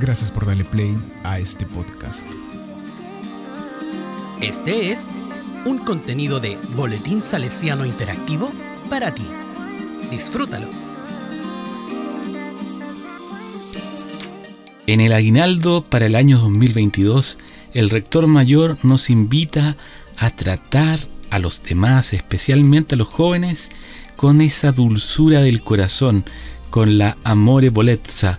Gracias por darle play a este podcast. Este es un contenido de Boletín Salesiano Interactivo para ti. Disfrútalo. En el aguinaldo para el año 2022, el rector mayor nos invita a tratar a los demás, especialmente a los jóvenes, con esa dulzura del corazón, con la amore bolezza,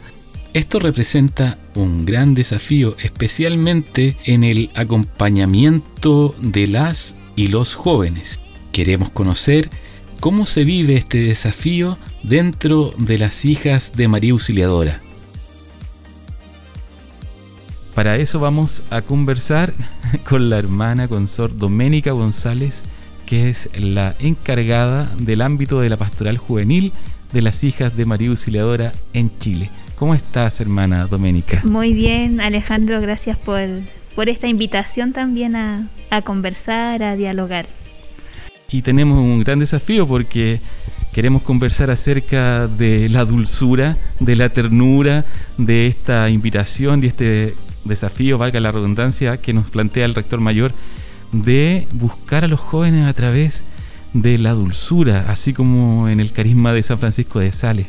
esto representa un gran desafío, especialmente en el acompañamiento de las y los jóvenes. Queremos conocer cómo se vive este desafío dentro de las hijas de María Auxiliadora. Para eso vamos a conversar con la hermana consor Doménica González, que es la encargada del ámbito de la pastoral juvenil de las hijas de María Auxiliadora en Chile. ¿Cómo estás, hermana Doménica? Muy bien, Alejandro, gracias por, por esta invitación también a, a conversar, a dialogar. Y tenemos un gran desafío porque queremos conversar acerca de la dulzura, de la ternura, de esta invitación, de este desafío, valga la redundancia, que nos plantea el rector mayor, de buscar a los jóvenes a través de la dulzura, así como en el carisma de San Francisco de Sales.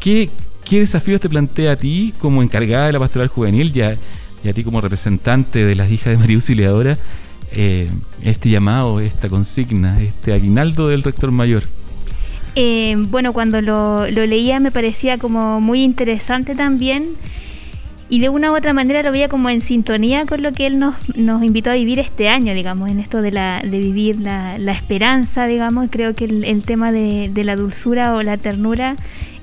¿Qué, ¿Qué desafíos te plantea a ti como encargada de la pastoral juvenil y a, ti como representante de las hijas de María Auxiliadora eh, este llamado, esta consigna, este aguinaldo del rector mayor? Eh, bueno, cuando lo, leía me parecía como muy interesante también y de una u otra manera lo veía como en sintonía con lo que él nos, nos invitó a vivir este año, digamos, en esto de, la, de vivir la, esperanza, digamos, creo que el, tema de, de, la dulzura o la ternura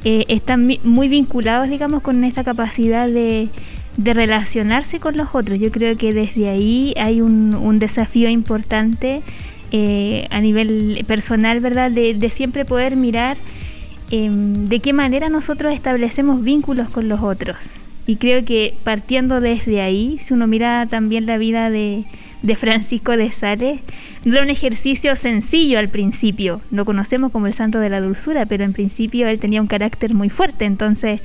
eh, están muy vinculados, digamos, con esta capacidad de, relacionarse con los otros. Yo creo que desde ahí hay un, desafío importante eh, a nivel personal, ¿verdad? De, siempre poder mirar em, de qué manera nosotros establecemos vínculos con los otros. Y creo que partiendo desde ahí, si uno mira también la vida de, de Francisco de Sales, no era un ejercicio sencillo al principio. Lo conocemos como el santo de la dulzura, pero en principio él tenía un carácter muy fuerte. Entonces,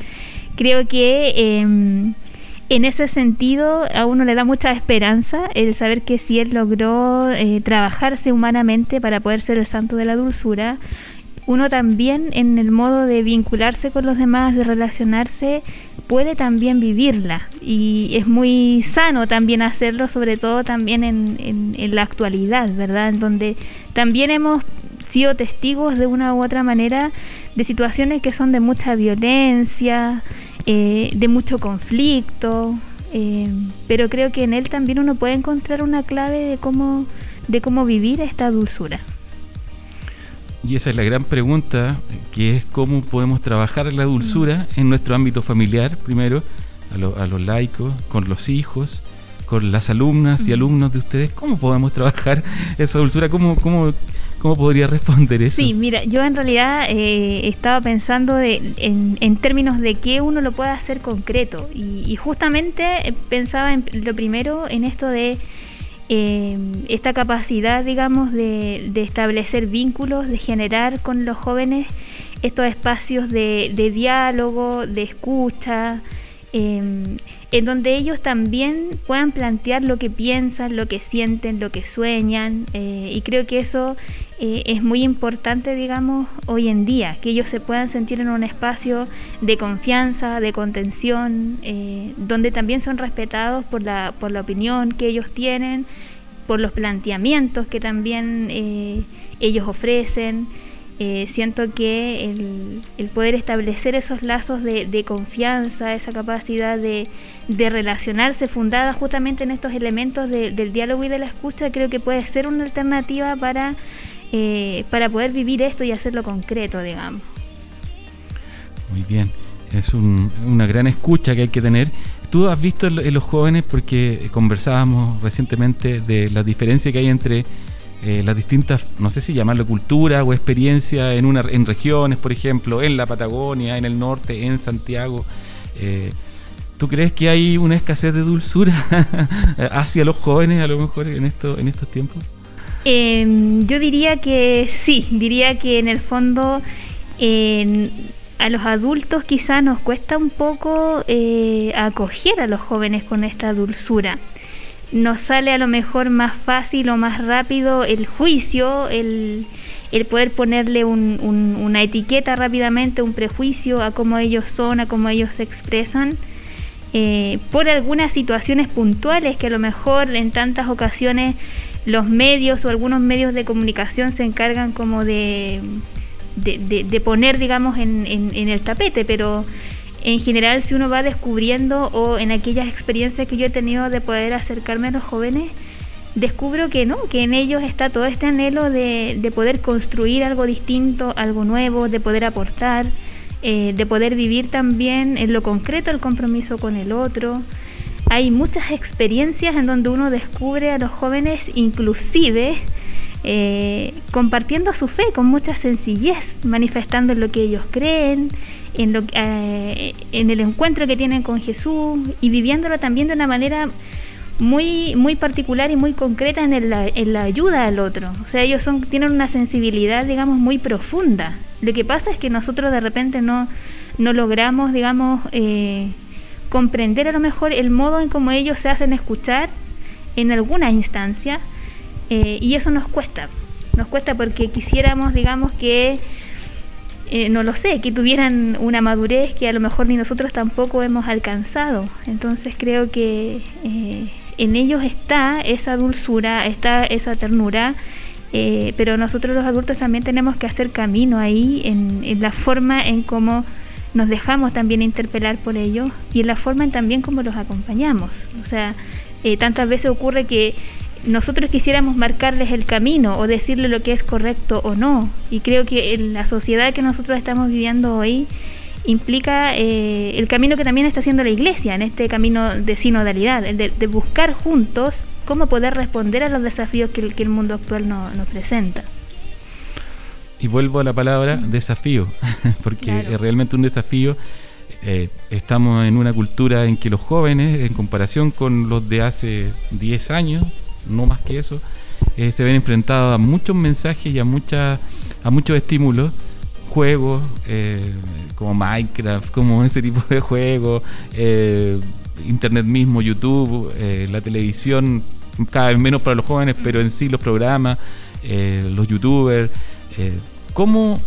creo que em, en ese sentido a uno le da mucha esperanza el saber que si él logró eh, trabajarse humanamente para poder ser el santo de la dulzura, uno también en el modo de vincularse con los demás, de relacionarse, puede también vivirla y es muy sano también hacerlo, sobre todo también en, la actualidad, ¿verdad? En donde también hemos sido testigos de una u otra manera de situaciones que son de mucha violencia, eh, de mucho conflicto, eh, pero creo que en él también uno puede encontrar una clave de cómo, de cómo vivir esta dulzura. Y esa es la gran pregunta, que es cómo podemos trabajar la dulzura en nuestro ámbito familiar, primero, a, los laicos, con los hijos, con las alumnas y alumnos de ustedes. ¿Cómo podemos trabajar esa dulzura? ¿Cómo, cómo, cómo podría responder eso? Sí, mira, yo en realidad eh, estaba pensando en, en, términos de que uno lo pueda hacer concreto. Y, y justamente pensaba en, lo primero en esto de eh, esta capacidad, digamos, de, establecer vínculos, de generar con los jóvenes estos espacios de, diálogo, de escucha, em, en donde ellos también puedan plantear lo que piensan, lo que sienten, lo que sueñan, eh, y creo que eso eh, es muy importante, digamos, hoy en día, que ellos se puedan sentir en un espacio de confianza, de contención, eh, donde también son respetados por la, por la opinión que ellos tienen, por los planteamientos que también ellos ofrecen. Eh, siento que el, poder establecer esos lazos de, confianza, esa capacidad de, relacionarse fundada justamente en estos elementos del diálogo y de la escucha, creo que puede ser una alternativa para, eh, para poder vivir esto y hacerlo concreto, digamos. Muy bien, es una gran escucha que hay que tener. Tú has visto en los jóvenes, porque conversábamos recientemente de la diferencia que hay entre eh, las distintas, no sé si llamarlo cultura o experiencia en, una, en regiones, por ejemplo, en la Patagonia, en el norte, en Santiago. Eh, ¿Tú crees que hay una escasez de dulzura hacia los jóvenes a lo mejor en, esto, en estos tiempos? Em, yo diría que sí, diría que en el fondo a los adultos quizá nos cuesta un poco eh, acoger a los jóvenes con esta dulzura. Nos sale a lo mejor más fácil o más rápido el juicio, el, poder ponerle una etiqueta rápidamente, un prejuicio a cómo ellos son, a cómo ellos se expresan, eh, por algunas situaciones puntuales que a lo mejor en tantas ocasiones los medios o algunos medios de comunicación se encargan como de de, poner, digamos, en, en, el tapete, pero en general si uno va descubriendo o en aquellas experiencias que yo he tenido de poder acercarme a los jóvenes, descubro que no, que en ellos está todo este anhelo de, de poder construir algo distinto, algo nuevo, de poder aportar, eh, de poder vivir también en lo concreto el compromiso con el otro. Hay muchas experiencias en donde uno descubre a los jóvenes inclusive eh, compartiendo su fe con mucha sencillez, manifestando lo que ellos creen, en, lo, eh, el encuentro que tienen con Jesús y viviéndolo también de una manera muy, muy particular y muy concreta en, la ayuda al otro. O sea, ellos son, tienen una sensibilidad, digamos, muy profunda. Lo que pasa es que nosotros de repente no, no logramos, digamos, eh, comprender a lo mejor el modo en cómo ellos se hacen escuchar en alguna instancia eh, y eso nos cuesta, nos cuesta porque quisiéramos, digamos, que, eh, no lo sé, que tuvieran una madurez que a lo mejor ni nosotros tampoco hemos alcanzado. Entonces creo que eh, en ellos está esa dulzura, está esa ternura. pero nosotros los adultos también tenemos que hacer camino ahí en, la forma en cómo nos dejamos también interpelar por ellos y en la forma también como los acompañamos. O sea, tantas veces ocurre que nosotros quisiéramos marcarles el camino o decirle lo que es correcto o no. Y creo que en la sociedad que nosotros estamos viviendo hoy implica eh, el camino que también está haciendo la iglesia en este camino de sinodalidad, de, buscar juntos cómo poder responder a los desafíos que el, mundo actual nos presenta. Y vuelvo a la palabra desafío, porque es realmente un desafío. Eh, estamos en una cultura en que los jóvenes, en comparación con los de hace 10 años, no más que eso, eh, se ven enfrentados a muchos mensajes y a, mucha, a muchos estímulos, juegos eh, como Minecraft, como ese tipo de juegos, eh, Internet mismo, YouTube, la televisión, cada vez menos para los jóvenes, pero en sí los programas, los youtubers. ¿cómo,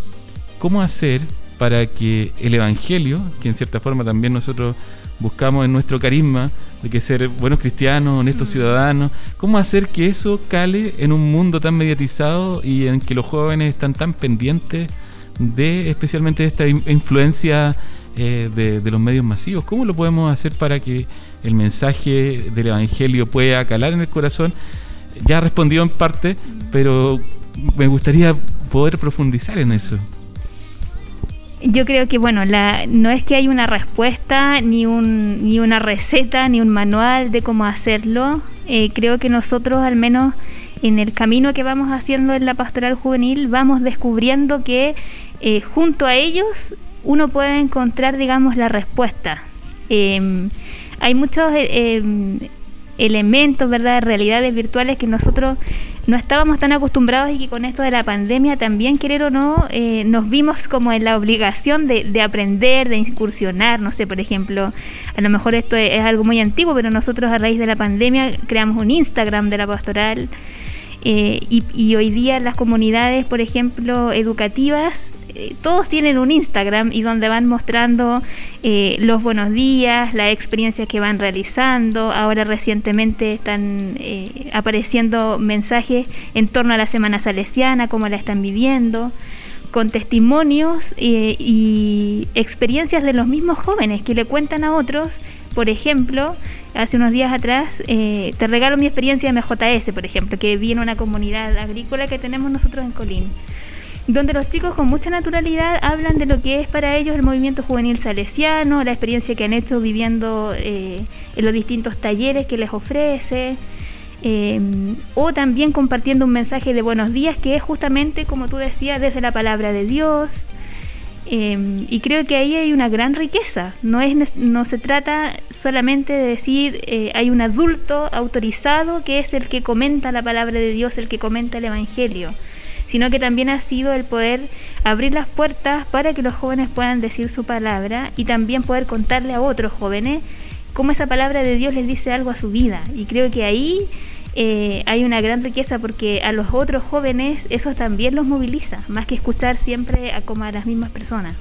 ¿Cómo hacer para que el Evangelio, que en cierta forma también nosotros buscamos en nuestro carisma, de que ser buenos cristianos, honestos mm. ciudadanos. ¿Cómo hacer que eso cale en un mundo tan mediatizado y en que los jóvenes están tan pendientes de especialmente esta influencia eh, de, los medios masivos? ¿Cómo lo podemos hacer para que el mensaje del Evangelio pueda calar en el corazón? Ya respondió en parte, pero me gustaría poder profundizar en eso. Yo creo que, bueno, la, no es que hay una respuesta, ni, un, ni una receta, ni un manual de cómo hacerlo. Eh, creo que nosotros, al menos en el camino que vamos haciendo en la pastoral juvenil, vamos descubriendo que eh, junto a ellos uno puede encontrar, digamos, la respuesta. Em, hay muchos eh, em, elementos, ¿verdad?, realidades virtuales que nosotros no estábamos tan acostumbrados y que con esto de la pandemia también, querer o no, eh, nos vimos como en la obligación de, de, aprender, de incursionar, no sé, por ejemplo, a lo mejor esto es, algo muy antiguo, pero nosotros a raíz de la pandemia creamos un Instagram de la pastoral eh, y, y hoy día las comunidades, por ejemplo, educativas, eh, todos tienen un Instagram y donde van mostrando eh, los buenos días, las experiencias que van realizando. Ahora recientemente están eh, apareciendo mensajes en torno a la Semana Salesiana, cómo la están viviendo, con testimonios y experiencias de los mismos jóvenes que le cuentan a otros. Por ejemplo, hace unos días atrás, te regalo mi experiencia de MJS, por ejemplo, que vi en una comunidad agrícola que tenemos nosotros en Colín donde los chicos con mucha naturalidad hablan de lo que es para ellos el movimiento juvenil salesiano, la experiencia que han hecho viviendo eh, en los distintos talleres que les ofrece, eh, o también compartiendo un mensaje de buenos días que es justamente, como tú decías, desde la palabra de Dios. Eh, y creo que ahí hay una gran riqueza. No, es, no se trata solamente de decir hay un adulto autorizado que es el que comenta la palabra de Dios, el que comenta el Evangelio sino que también ha sido el poder abrir las puertas para que los jóvenes puedan decir su palabra y también poder contarle a otros jóvenes cómo esa palabra de Dios les dice algo a su vida. Y creo que ahí eh, hay una gran riqueza porque a los otros jóvenes eso también los moviliza, más que escuchar siempre a como a las mismas personas.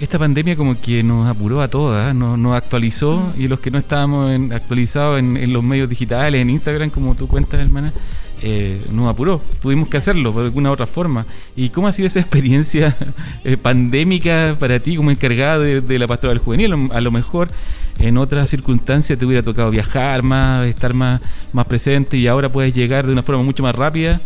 Esta pandemia como que nos apuró a todas, ¿eh? nos, actualizó y los que no estábamos actualizados en, los medios digitales, en Instagram, como tú cuentas, hermana, eh, nos apuró. Tuvimos que hacerlo de alguna otra forma. ¿Y cómo ha sido esa experiencia eh, pandémica para ti como encargada de, la pastoral juvenil? A lo mejor en otras circunstancias te hubiera tocado viajar más, estar más, más presente y ahora puedes llegar de una forma mucho más rápida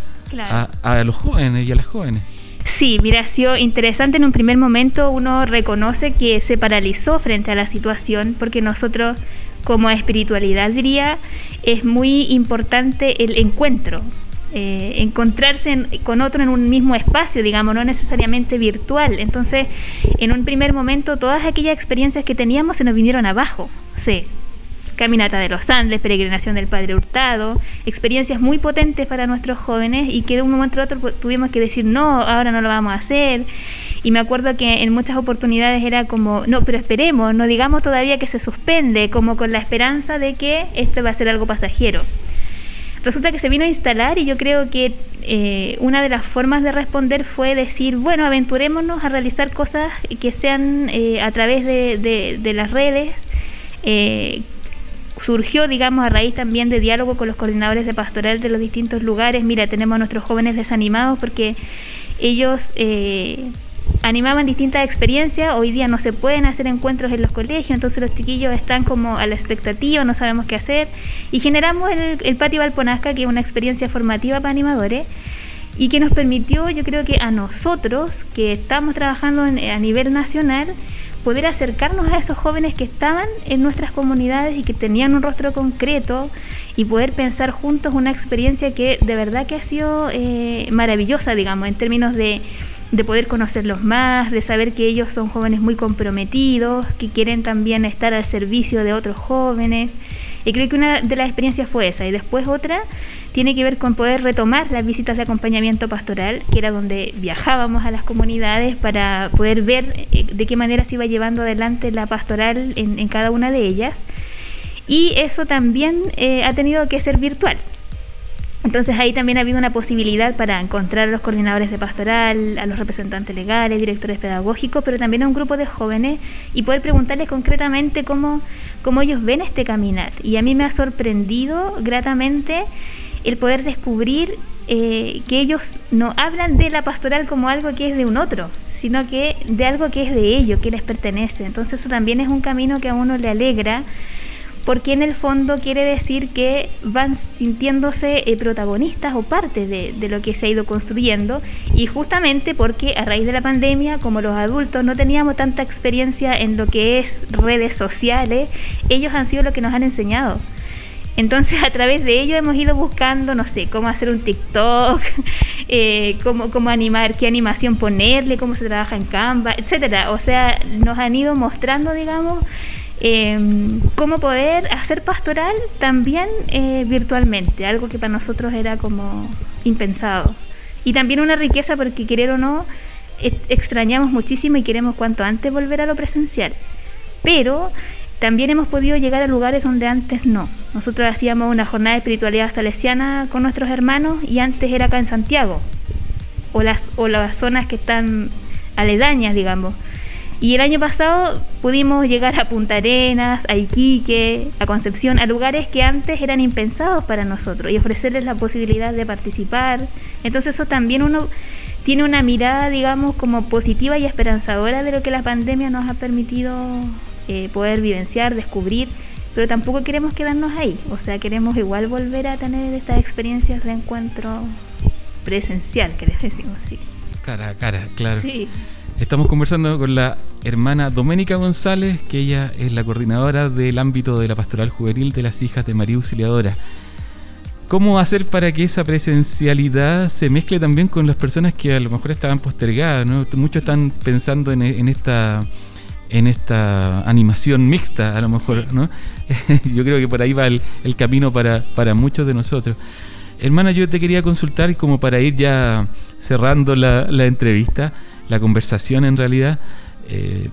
a, los jóvenes y a las jóvenes. Sí, mira, ha sido interesante en un primer momento, uno reconoce que se paralizó frente a la situación porque nosotros como espiritualidad diría, es muy importante el encuentro, eh, encontrarse con otro en un mismo espacio, digamos, no necesariamente virtual. Entonces, en un primer momento, todas aquellas experiencias que teníamos se nos vinieron abajo. Sí. Caminata de los Andes, peregrinación del Padre Hurtado, experiencias muy potentes para nuestros jóvenes y que de un momento a otro tuvimos que decir, no, ahora no lo vamos a hacer. Y me acuerdo que en muchas oportunidades era como, no, pero esperemos, no digamos todavía que se suspende, como con la esperanza de que esto va a ser algo pasajero. Resulta que se vino a instalar y yo creo que eh, una de las formas de responder fue decir, bueno, aventurémonos a realizar cosas que sean eh, a través de, de, las redes. Eh, surgió, digamos, a raíz también de diálogo con los coordinadores de pastoral de los distintos lugares. Mira, tenemos a nuestros jóvenes desanimados porque ellos animaban distintas experiencias. Hoy día no se pueden hacer encuentros en los colegios, entonces los chiquillos están como a la expectativa, no sabemos qué hacer. Y generamos el, Patio Valponasca, que es una experiencia formativa para animadores y que nos permitió, yo creo que a nosotros, que estamos trabajando a nivel nacional, poder acercarnos a esos jóvenes que estaban en nuestras comunidades y que tenían un rostro concreto y poder pensar juntos una experiencia que de verdad que ha sido eh, maravillosa, digamos, en términos de de poder conocerlos más, de saber que ellos son jóvenes muy comprometidos, que quieren también estar al servicio de otros jóvenes. Y creo que una de las experiencias fue esa. Y después otra tiene que ver con poder retomar las visitas de acompañamiento pastoral, que era donde viajábamos a las comunidades para poder ver eh, de qué manera se iba llevando adelante la pastoral en, cada una de ellas. Y eso también eh, ha tenido que ser virtual. Entonces ahí también ha habido una posibilidad para encontrar a los coordinadores de pastoral, a los representantes legales, directores pedagógicos, pero también a un grupo de jóvenes y poder preguntarles concretamente cómo, cómo ellos ven este caminar. Y a mí me ha sorprendido gratamente el poder descubrir eh, que ellos no hablan de la pastoral como algo que es de un otro, sino que de algo que es de ellos, que les pertenece. Entonces eso también es un camino que a uno le alegra porque en el fondo quiere decir que van sintiéndose eh, protagonistas o parte de, lo que se ha ido construyendo y justamente porque a raíz de la pandemia, como los adultos no teníamos tanta experiencia en lo que es redes sociales, ellos han sido lo que nos han enseñado. Entonces a través de ello hemos ido buscando, no sé, cómo hacer un TikTok, eh, cómo, cómo animar, qué animación ponerle, cómo se trabaja en Canva, etcétera. O sea, nos han ido mostrando, digamos, eh, cómo poder hacer pastoral también eh, virtualmente, algo que para nosotros era como impensado. Y también una riqueza porque querer o no, extrañamos muchísimo y queremos cuanto antes volver a lo presencial. Pero también hemos podido llegar a lugares donde antes no. Nosotros hacíamos una jornada de espiritualidad salesiana con nuestros hermanos y antes era acá en Santiago, o las, o las zonas que están aledañas, digamos. Y el año pasado pudimos llegar a Punta Arenas, a Iquique, a Concepción, a lugares que antes eran impensados para nosotros y ofrecerles la posibilidad de participar. Entonces eso también uno tiene una mirada, digamos, como positiva y esperanzadora de lo que la pandemia nos ha permitido eh, poder vivenciar, descubrir, pero tampoco queremos quedarnos ahí, o sea, queremos igual volver a tener estas experiencias de encuentro presencial, que les decimos así. Cara a cara, claro. Sí. Estamos conversando con la hermana Doménica González, que ella es la coordinadora del ámbito de la pastoral juvenil de las hijas de María Auxiliadora. ¿Cómo hacer para que esa presencialidad se mezcle también con las personas que a lo mejor estaban postergadas? Muchos están pensando en, esta en esta animación mixta, a lo mejor, ¿no? Yo creo que por ahí va el, camino para, para muchos de nosotros. hermana, yo te quería consultar como para ir ya cerrando la, entrevista, la conversación en realidad. Eh,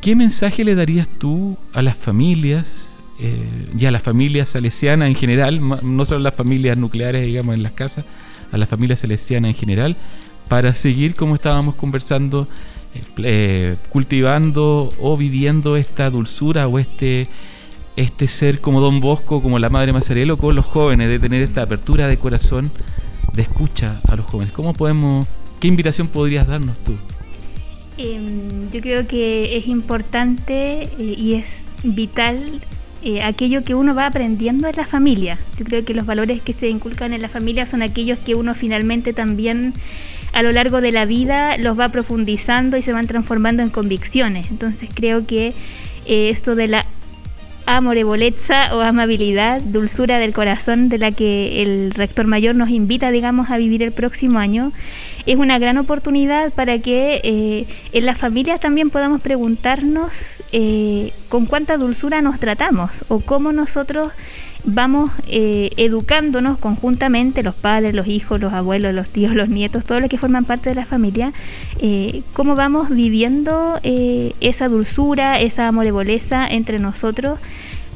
¿Qué mensaje le darías tú a las familias eh, y a las familias salesianas en general, no solo las familias nucleares, digamos, en las casas, a las familias salesianas en general, para seguir, como estábamos conversando, eh, cultivando o viviendo esta dulzura o este este ser como Don Bosco, como la Madre Mazarelo, con los jóvenes, de tener esta apertura de corazón, de escucha a los jóvenes. ¿Cómo podemos, qué invitación podrías darnos tú? Em, yo creo que es importante eh, y es vital eh, aquello que uno va aprendiendo en la familia. Yo creo que los valores que se inculcan en la familia son aquellos que uno finalmente también a lo largo de la vida los va profundizando y se van transformando en convicciones. Entonces creo que eh, esto de la amorevolezza o amabilidad, dulzura del corazón de la que el rector mayor nos invita, digamos, a vivir el próximo año, es una gran oportunidad para que eh, en las familias también podamos preguntarnos eh, con cuánta dulzura nos tratamos o cómo nosotros vamos eh, educándonos conjuntamente, los padres, los hijos, los abuelos, los tíos, los nietos, todos los que forman parte de la familia, eh, cómo vamos viviendo eh, esa dulzura, esa amorevoleza entre nosotros,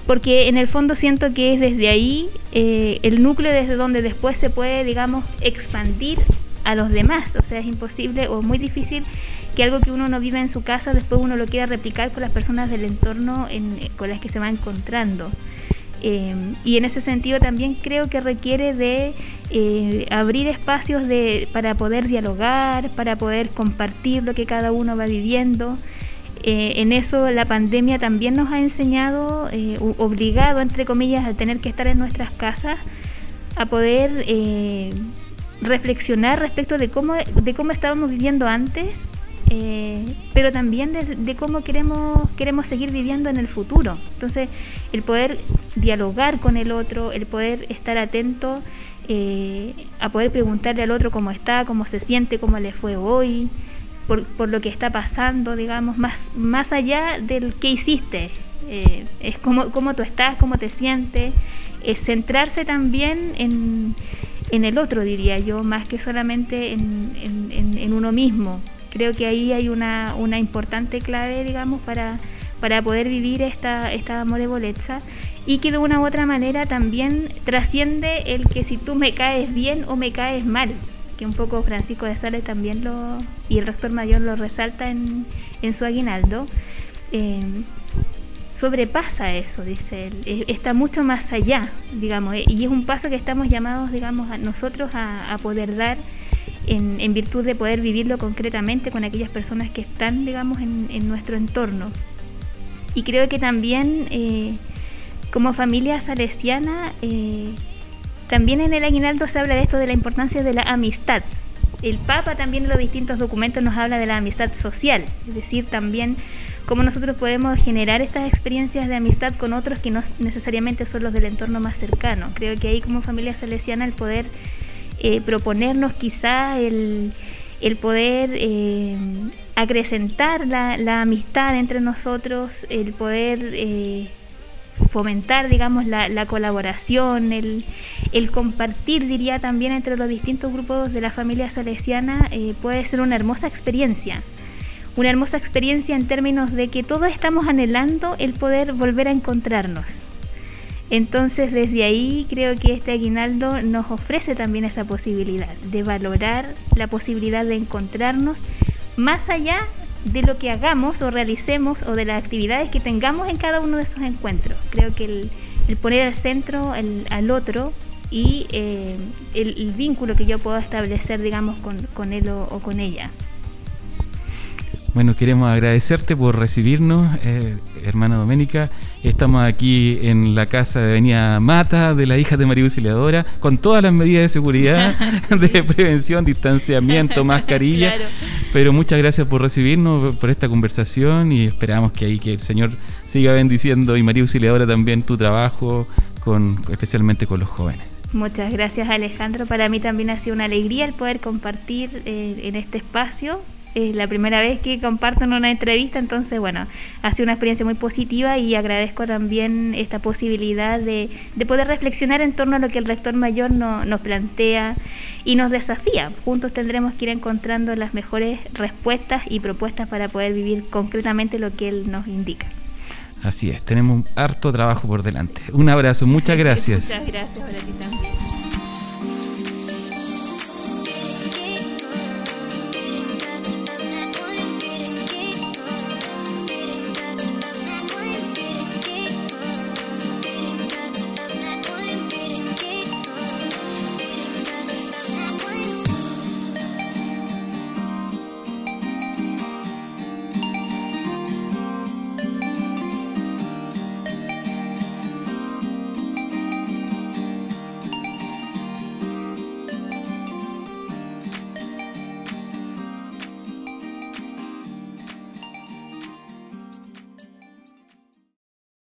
porque en el fondo siento que es desde ahí el núcleo desde donde después se puede, digamos, expandir a los demás, o sea, es imposible o muy difícil que algo que uno no vive en su casa, después uno lo quiera replicar con las personas del entorno con las que se va encontrando. Eh, y en ese sentido también creo que requiere de eh, abrir espacios de, para poder dialogar, para poder compartir lo que cada uno va viviendo. Eh, en eso la pandemia también nos ha enseñado, obligado entre comillas, a tener que estar en nuestras casas, a poder reflexionar respecto de cómo, de cómo estábamos viviendo antes eh, pero también de, cómo queremos, queremos seguir viviendo en el futuro. Entonces, el poder dialogar con el otro, el poder estar atento eh, a poder preguntarle al otro cómo está, cómo se siente, cómo le fue hoy, por, por lo que está pasando, digamos, más, más allá del que hiciste. Eh, es cómo, cómo tú estás, cómo te sientes, es centrarse también en, en el otro, diría yo, más que solamente en, en, en uno mismo creo que ahí hay una, una importante clave, digamos, para, para poder vivir esta, esta amorevolezza y que de una u otra manera también trasciende el que si tú me caes bien o me caes mal, que un poco Francisco de Sales también lo, y el rector mayor lo resalta en, en su aguinaldo. Eh, sobrepasa eso, dice él, e, está mucho más allá, digamos, y es un paso que estamos llamados, digamos, a nosotros a, a poder dar en, virtud de poder vivirlo concretamente con aquellas personas que están, digamos, en, nuestro entorno. Y creo que también eh, como familia salesiana, eh, también en el aguinaldo se habla de esto de la importancia de la amistad. El Papa también en los distintos documentos nos habla de la amistad social, es decir, también cómo nosotros podemos generar estas experiencias de amistad con otros que no necesariamente son los del entorno más cercano. Creo que ahí como familia salesiana el poder eh, proponernos quizá el, el poder eh, acrecentar la, la, amistad entre nosotros, el poder eh, fomentar, digamos, la, la colaboración, el, el, compartir, diría también, entre los distintos grupos de la familia salesiana, puede ser una hermosa experiencia. Una hermosa experiencia en términos de que todos estamos anhelando el poder volver a encontrarnos. Entonces desde ahí creo que este aguinaldo nos ofrece también esa posibilidad de valorar la posibilidad de encontrarnos más allá de lo que hagamos o realicemos o de las actividades que tengamos en cada uno de esos encuentros. Creo que el, poner al centro al otro y eh, el, vínculo que yo puedo establecer, digamos, con, él o con ella. Bueno, queremos agradecerte por recibirnos, eh, hermana Doménica. Estamos aquí en la casa de Avenida Mata de la hija de María Auxiliadora, con todas las medidas de seguridad, de prevención, distanciamiento, mascarilla. Pero muchas gracias por recibirnos, por esta conversación y esperamos que ahí que el Señor siga bendiciendo y María Auxiliadora también tu trabajo, con, especialmente con los jóvenes. Muchas gracias Alejandro. Para mí también ha sido una alegría el poder compartir eh, en este espacio es la primera vez que comparto en una entrevista, entonces bueno, ha sido una experiencia muy positiva y agradezco también esta posibilidad de, poder reflexionar en torno a lo que el rector mayor nos plantea y nos desafía. Juntos tendremos que ir encontrando las mejores respuestas y propuestas para poder vivir concretamente lo que él nos indica. Así es, tenemos harto trabajo por delante. Un abrazo, muchas gracias. Muchas gracias,